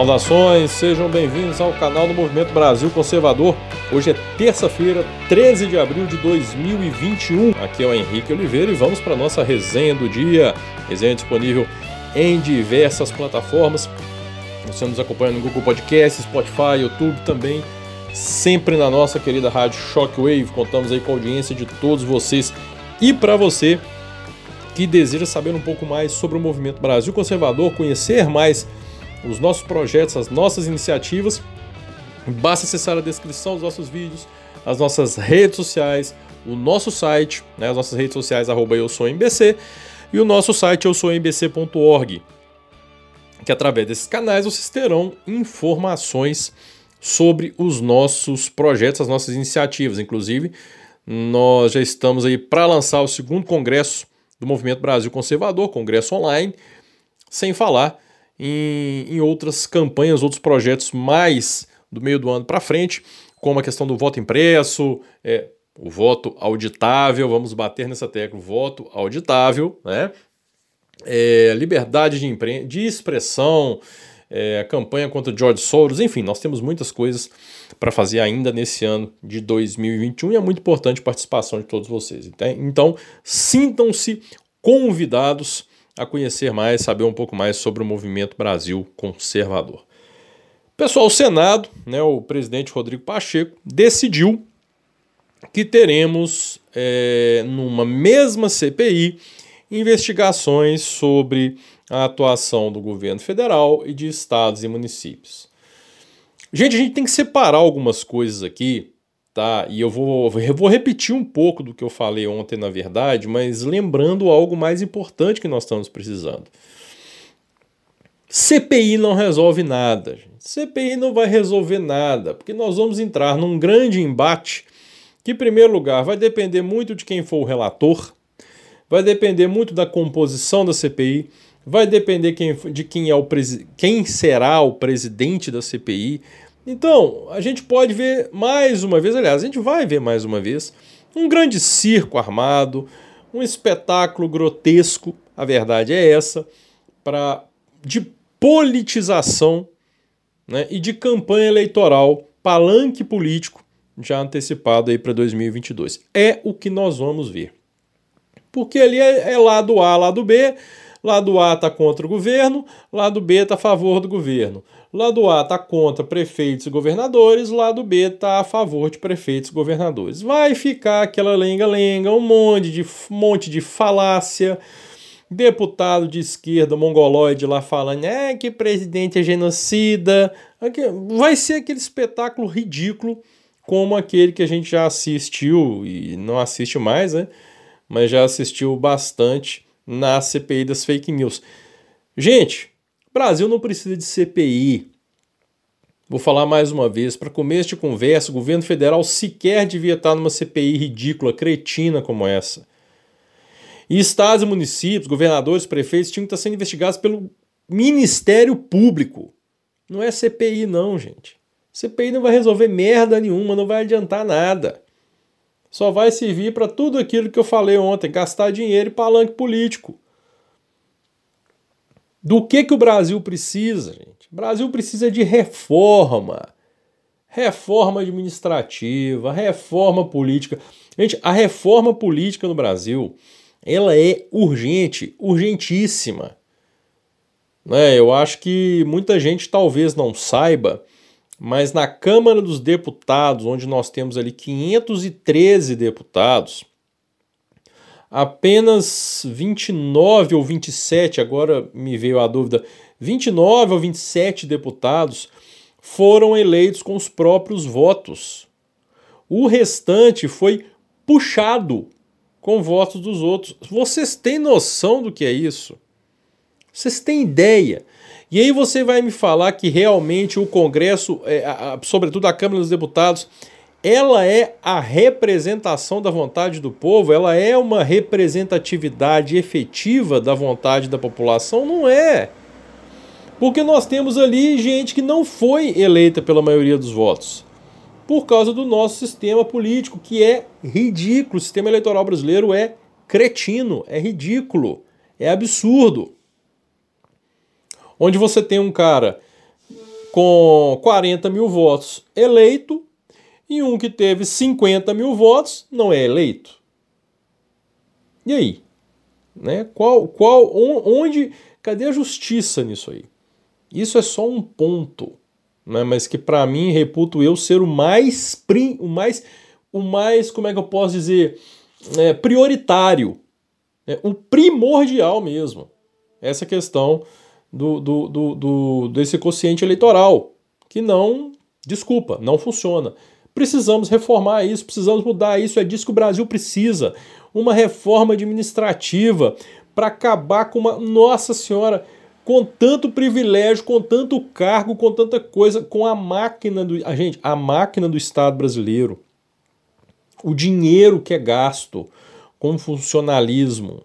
Saudações, sejam bem-vindos ao canal do Movimento Brasil Conservador. Hoje é terça-feira, 13 de abril de 2021. Aqui é o Henrique Oliveira e vamos para a nossa resenha do dia. Resenha disponível em diversas plataformas. Você nos acompanha no Google Podcast, Spotify, YouTube também. Sempre na nossa querida rádio Shockwave. Contamos aí com a audiência de todos vocês. E para você que deseja saber um pouco mais sobre o Movimento Brasil Conservador, conhecer mais os nossos projetos, as nossas iniciativas, basta acessar a descrição dos nossos vídeos, as nossas redes sociais, o nosso site, né, as nossas redes sociais, arroba eu sou MBC, e o nosso site eu sou que através desses canais vocês terão informações sobre os nossos projetos, as nossas iniciativas. Inclusive, nós já estamos aí para lançar o segundo congresso do Movimento Brasil Conservador, congresso online, sem falar em, em outras campanhas, outros projetos mais do meio do ano para frente, como a questão do voto impresso, é, o voto auditável, vamos bater nessa tecla, voto auditável, né? É, liberdade de, de expressão, é, a campanha contra George Soros, enfim, nós temos muitas coisas para fazer ainda nesse ano de 2021 e é muito importante a participação de todos vocês. Então, sintam-se convidados a conhecer mais, saber um pouco mais sobre o movimento Brasil conservador. Pessoal, o Senado, né, o presidente Rodrigo Pacheco, decidiu que teremos, é, numa mesma CPI, investigações sobre a atuação do governo federal e de estados e municípios. Gente, a gente tem que separar algumas coisas aqui tá? E eu vou, eu vou repetir um pouco do que eu falei ontem, na verdade, mas lembrando algo mais importante que nós estamos precisando. CPI não resolve nada. Gente. CPI não vai resolver nada, porque nós vamos entrar num grande embate que, em primeiro lugar, vai depender muito de quem for o relator, vai depender muito da composição da CPI, vai depender quem, de quem, é o quem será o presidente da CPI, então, a gente pode ver mais uma vez, aliás, a gente vai ver mais uma vez, um grande circo armado, um espetáculo grotesco, a verdade é essa, para de politização né, e de campanha eleitoral, palanque político já antecipado aí para 2022. É o que nós vamos ver. Porque ali é, é lado A, lado B, lado A está contra o governo, lado B está a favor do governo. Lado A está contra prefeitos e governadores, lado B está a favor de prefeitos e governadores. Vai ficar aquela lenga-lenga, um monte de, monte de falácia, deputado de esquerda mongoloide lá falando é que presidente é genocida. Vai ser aquele espetáculo ridículo como aquele que a gente já assistiu e não assiste mais, né? Mas já assistiu bastante na CPI das fake news. Gente, Brasil não precisa de CPI. Vou falar mais uma vez, para começo de conversa, o governo federal sequer devia estar numa CPI ridícula, cretina como essa. E estados e municípios, governadores, prefeitos tinham que estar sendo investigados pelo Ministério Público. Não é CPI não, gente. CPI não vai resolver merda nenhuma, não vai adiantar nada. Só vai servir para tudo aquilo que eu falei ontem, gastar dinheiro e palanque político. Do que, que o Brasil precisa, gente? O Brasil precisa de reforma. Reforma administrativa, reforma política. Gente, a reforma política no Brasil, ela é urgente, urgentíssima. Né? Eu acho que muita gente talvez não saiba, mas na Câmara dos Deputados, onde nós temos ali 513 deputados, apenas 29 ou 27, agora me veio a dúvida, 29 ou 27 deputados foram eleitos com os próprios votos. O restante foi puxado com votos dos outros. Vocês têm noção do que é isso? Vocês têm ideia? E aí você vai me falar que realmente o Congresso, é, sobretudo a Câmara dos Deputados, ela é a representação da vontade do povo, ela é uma representatividade efetiva da vontade da população? Não é. Porque nós temos ali gente que não foi eleita pela maioria dos votos. Por causa do nosso sistema político, que é ridículo. O sistema eleitoral brasileiro é cretino, é ridículo, é absurdo. Onde você tem um cara com 40 mil votos eleito e um que teve 50 mil votos não é eleito. E aí? Né? Qual, qual, onde, cadê a justiça nisso aí? Isso é só um ponto, né? mas que para mim reputo eu ser o mais, o mais, o mais, como é que eu posso dizer, é, prioritário, é, o primordial mesmo. Essa questão do, do, do, do, desse quociente eleitoral, que não, desculpa, não funciona. Precisamos reformar isso, precisamos mudar isso, é disso que o Brasil precisa. Uma reforma administrativa para acabar com uma. Nossa Senhora! Com tanto privilégio, com tanto cargo, com tanta coisa, com a máquina do. A gente, a máquina do Estado brasileiro. O dinheiro que é gasto com funcionalismo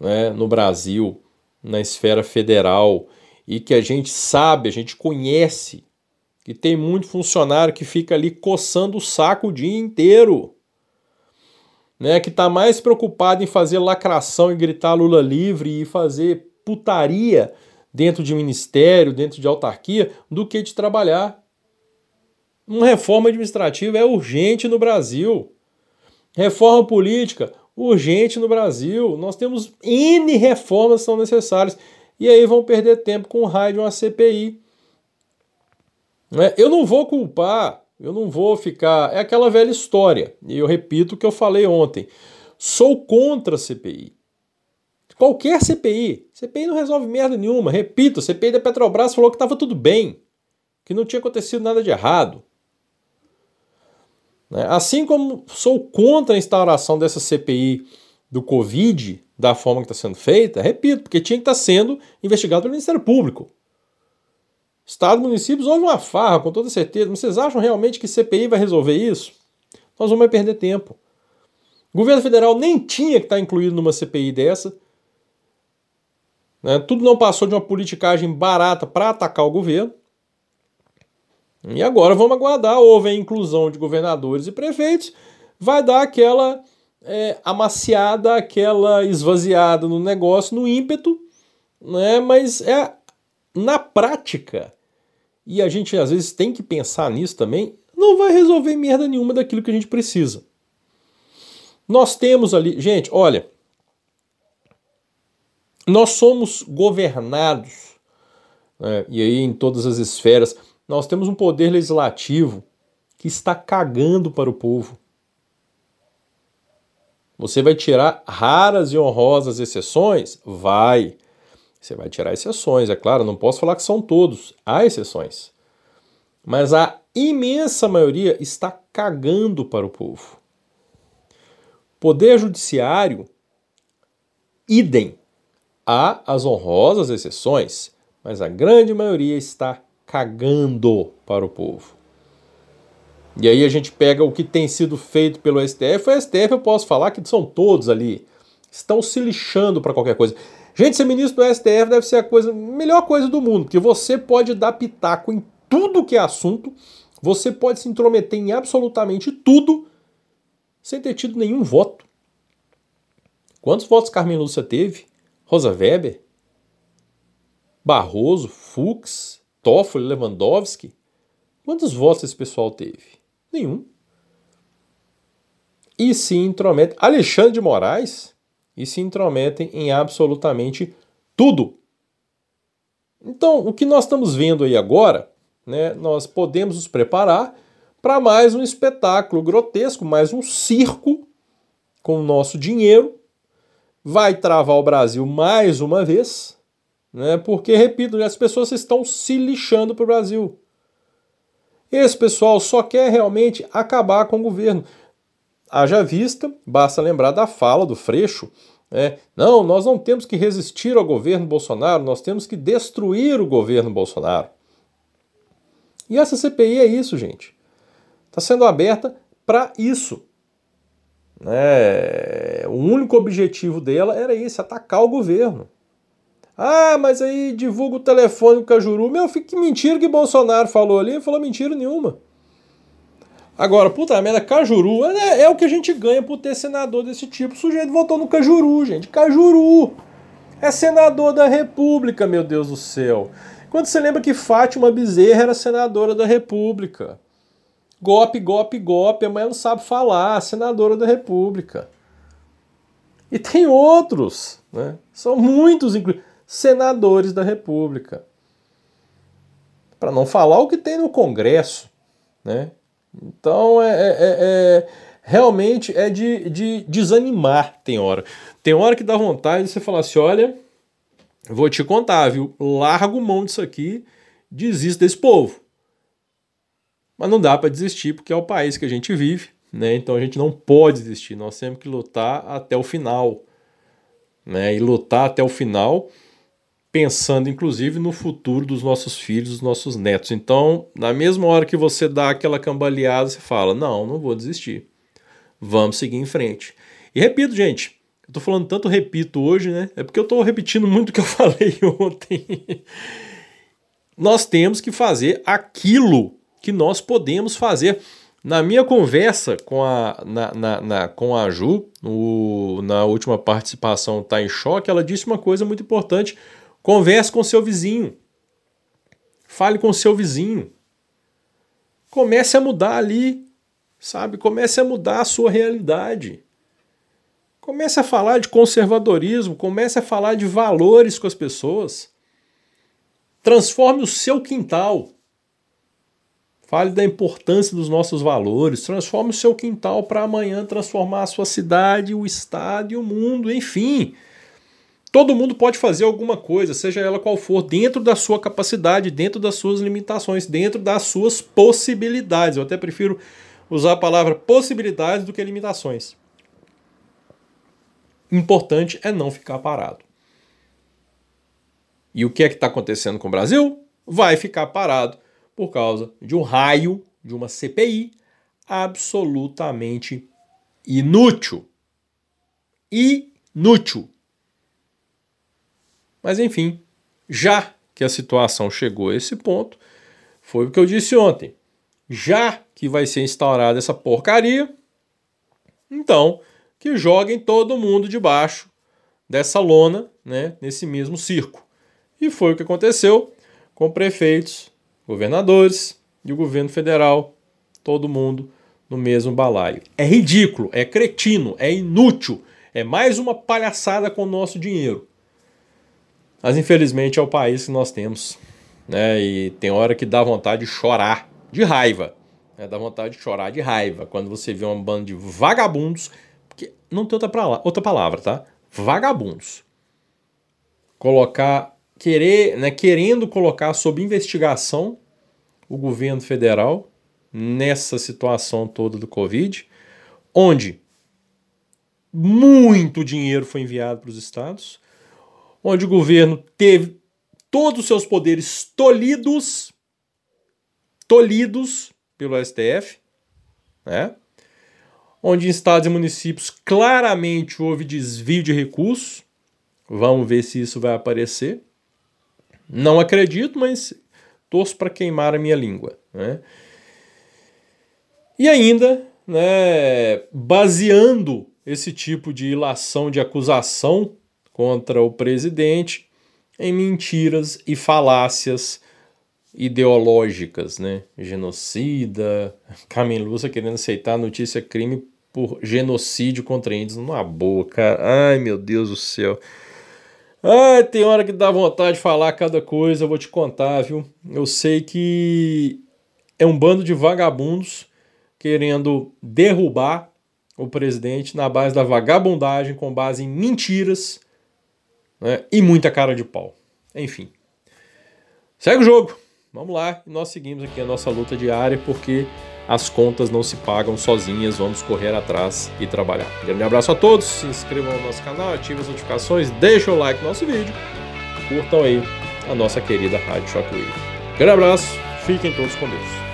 né, no Brasil na esfera federal e que a gente sabe, a gente conhece, que tem muito funcionário que fica ali coçando o saco o dia inteiro, né, que está mais preocupado em fazer lacração e gritar Lula livre e fazer putaria dentro de ministério, dentro de autarquia, do que de trabalhar. Uma reforma administrativa é urgente no Brasil. Reforma política, urgente no Brasil. Nós temos N reformas que são necessárias. E aí vão perder tempo com o raio de uma CPI. Né? Eu não vou culpar, eu não vou ficar. É aquela velha história. E eu repito o que eu falei ontem. Sou contra a CPI. Qualquer CPI. CPI não resolve merda nenhuma. Repito, a CPI da Petrobras falou que estava tudo bem, que não tinha acontecido nada de errado. Né? Assim como sou contra a instauração dessa CPI do Covid, da forma que está sendo feita, repito, porque tinha que estar tá sendo investigado pelo Ministério Público. Estado e municípios, houve uma farra, com toda certeza. Mas vocês acham realmente que CPI vai resolver isso? Nós vamos perder tempo. O governo federal nem tinha que estar tá incluído numa CPI dessa. Né? Tudo não passou de uma politicagem barata para atacar o governo. E agora vamos aguardar, houve a inclusão de governadores e prefeitos, vai dar aquela é, amaciada, aquela esvaziada no negócio, no ímpeto, né? mas é na prática, e a gente às vezes tem que pensar nisso também, não vai resolver merda nenhuma daquilo que a gente precisa. Nós temos ali, gente, olha, nós somos governados, né, e aí em todas as esferas, nós temos um poder legislativo que está cagando para o povo. Você vai tirar raras e honrosas exceções? Vai. Você vai tirar exceções, é claro, não posso falar que são todos, há exceções. Mas a imensa maioria está cagando para o povo. Poder judiciário, idem. Há as honrosas exceções, mas a grande maioria está cagando para o povo. E aí a gente pega o que tem sido feito pelo STF. O STF eu posso falar que são todos ali. Estão se lixando para qualquer coisa. Gente, ser ministro do STF deve ser a coisa, melhor coisa do mundo, porque você pode dar pitaco em tudo que é assunto, você pode se intrometer em absolutamente tudo sem ter tido nenhum voto. Quantos votos Carmen Lúcia teve? Rosa Weber? Barroso? Fux? Toffoli, Lewandowski. Quantos votos esse pessoal teve? Nenhum. E se intromete. Alexandre de Moraes e se intrometem em absolutamente tudo. Então, o que nós estamos vendo aí agora, né, nós podemos nos preparar para mais um espetáculo grotesco, mais um circo com o nosso dinheiro. Vai travar o Brasil mais uma vez, né? Porque, repito, as pessoas estão se lixando para o Brasil. Esse pessoal só quer realmente acabar com o governo. Haja vista, basta lembrar da fala do Freixo. Né? Não, nós não temos que resistir ao governo Bolsonaro, nós temos que destruir o governo Bolsonaro. E essa CPI é isso, gente. Está sendo aberta para isso. É, o único objetivo dela era esse: atacar o governo. Ah, mas aí divulga o telefone do Cajuru. Meu, que mentira que Bolsonaro falou ali. Não falou mentira nenhuma. Agora, puta merda, Cajuru é, é, o que a gente ganha por ter senador desse tipo. O sujeito votou no Cajuru, gente. Cajuru é senador da República, meu Deus do céu. Quando você lembra que Fátima Bezerra era senadora da República. Golpe, golpe, golpe, a mulher não sabe falar, senadora da República. E tem outros, né? São muitos, inclusive, senadores da República. Para não falar o que tem no Congresso, né? Então é, é, é, é realmente é de, de desanimar, tem hora. Tem hora que dá vontade de você falar assim: olha, vou te contar, viu? Largo mão disso aqui, desista desse povo. Mas não dá para desistir, porque é o país que a gente vive, né? Então a gente não pode desistir, nós temos que lutar até o final. Né? E lutar até o final, pensando inclusive no futuro dos nossos filhos, dos nossos netos. Então, na mesma hora que você dá aquela cambaleada, você fala: não, não vou desistir. Vamos seguir em frente. E repito, gente, eu tô falando tanto repito hoje, né? É porque eu tô repetindo muito o que eu falei ontem. nós temos que fazer aquilo que nós podemos fazer. Na minha conversa com a, na, na, na com a Ju, no, na última participação Tá em Choque, ela disse uma coisa muito importante. Converse com seu vizinho. Fale com seu vizinho. Comece a mudar ali, sabe? Comece a mudar a sua realidade. Comece a falar de conservadorismo, comece a falar de valores com as pessoas. Transforme o seu quintal. Fale da importância dos nossos valores. Transforme o seu quintal para amanhã transformar a sua cidade, o estado e o mundo, enfim. Todo mundo pode fazer alguma coisa, seja ela qual for, dentro da sua capacidade, dentro das suas limitações, dentro das suas possibilidades. Eu até prefiro usar a palavra possibilidades do que limitações. Importante é não ficar parado. E o que é que está acontecendo com o Brasil? Vai ficar parado por causa de um raio de uma CPI absolutamente inútil. Inútil. Mas enfim, já que a situação chegou a esse ponto, foi o que eu disse ontem. Já que vai ser instaurada essa porcaria, então que joguem todo mundo debaixo dessa lona, né, nesse mesmo circo. E foi o que aconteceu com prefeitos governadores e o governo federal, todo mundo no mesmo balaio. É ridículo, é cretino, é inútil, é mais uma palhaçada com o nosso dinheiro. Mas infelizmente é o país que nós temos, né? E tem hora que dá vontade de chorar de raiva. Né? Dá vontade de chorar de raiva quando você vê uma banda de vagabundos, porque não tem outra, pra, outra palavra, tá? Vagabundos. Colocar querer, né, querendo colocar sob investigação o governo federal nessa situação toda do Covid, onde muito dinheiro foi enviado para os estados, onde o governo teve todos os seus poderes tolhidos, tolhidos pelo STF, né? onde em estados e municípios claramente houve desvio de recursos. Vamos ver se isso vai aparecer. Não acredito, mas torço para queimar a minha língua. Né? E ainda, né, baseando esse tipo de ilação de acusação contra o presidente em mentiras e falácias ideológicas, né? Genocida, Cameluça querendo aceitar a notícia crime por genocídio contra índios numa boa, cara. Ai, meu Deus do céu. Ah, tem hora que dá vontade de falar cada coisa, eu vou te contar, viu? Eu sei que é um bando de vagabundos querendo derrubar o presidente na base da vagabundagem, com base em mentiras né? e muita cara de pau. Enfim. Segue o jogo. Vamos lá. E nós seguimos aqui a nossa luta diária, porque as contas não se pagam sozinhas, vamos correr atrás e trabalhar. Grande abraço a todos, se inscrevam no nosso canal, ativem as notificações, deixem o like no nosso vídeo, curtam aí a nossa querida Rádio Shockwave. Grande abraço, fiquem todos com Deus.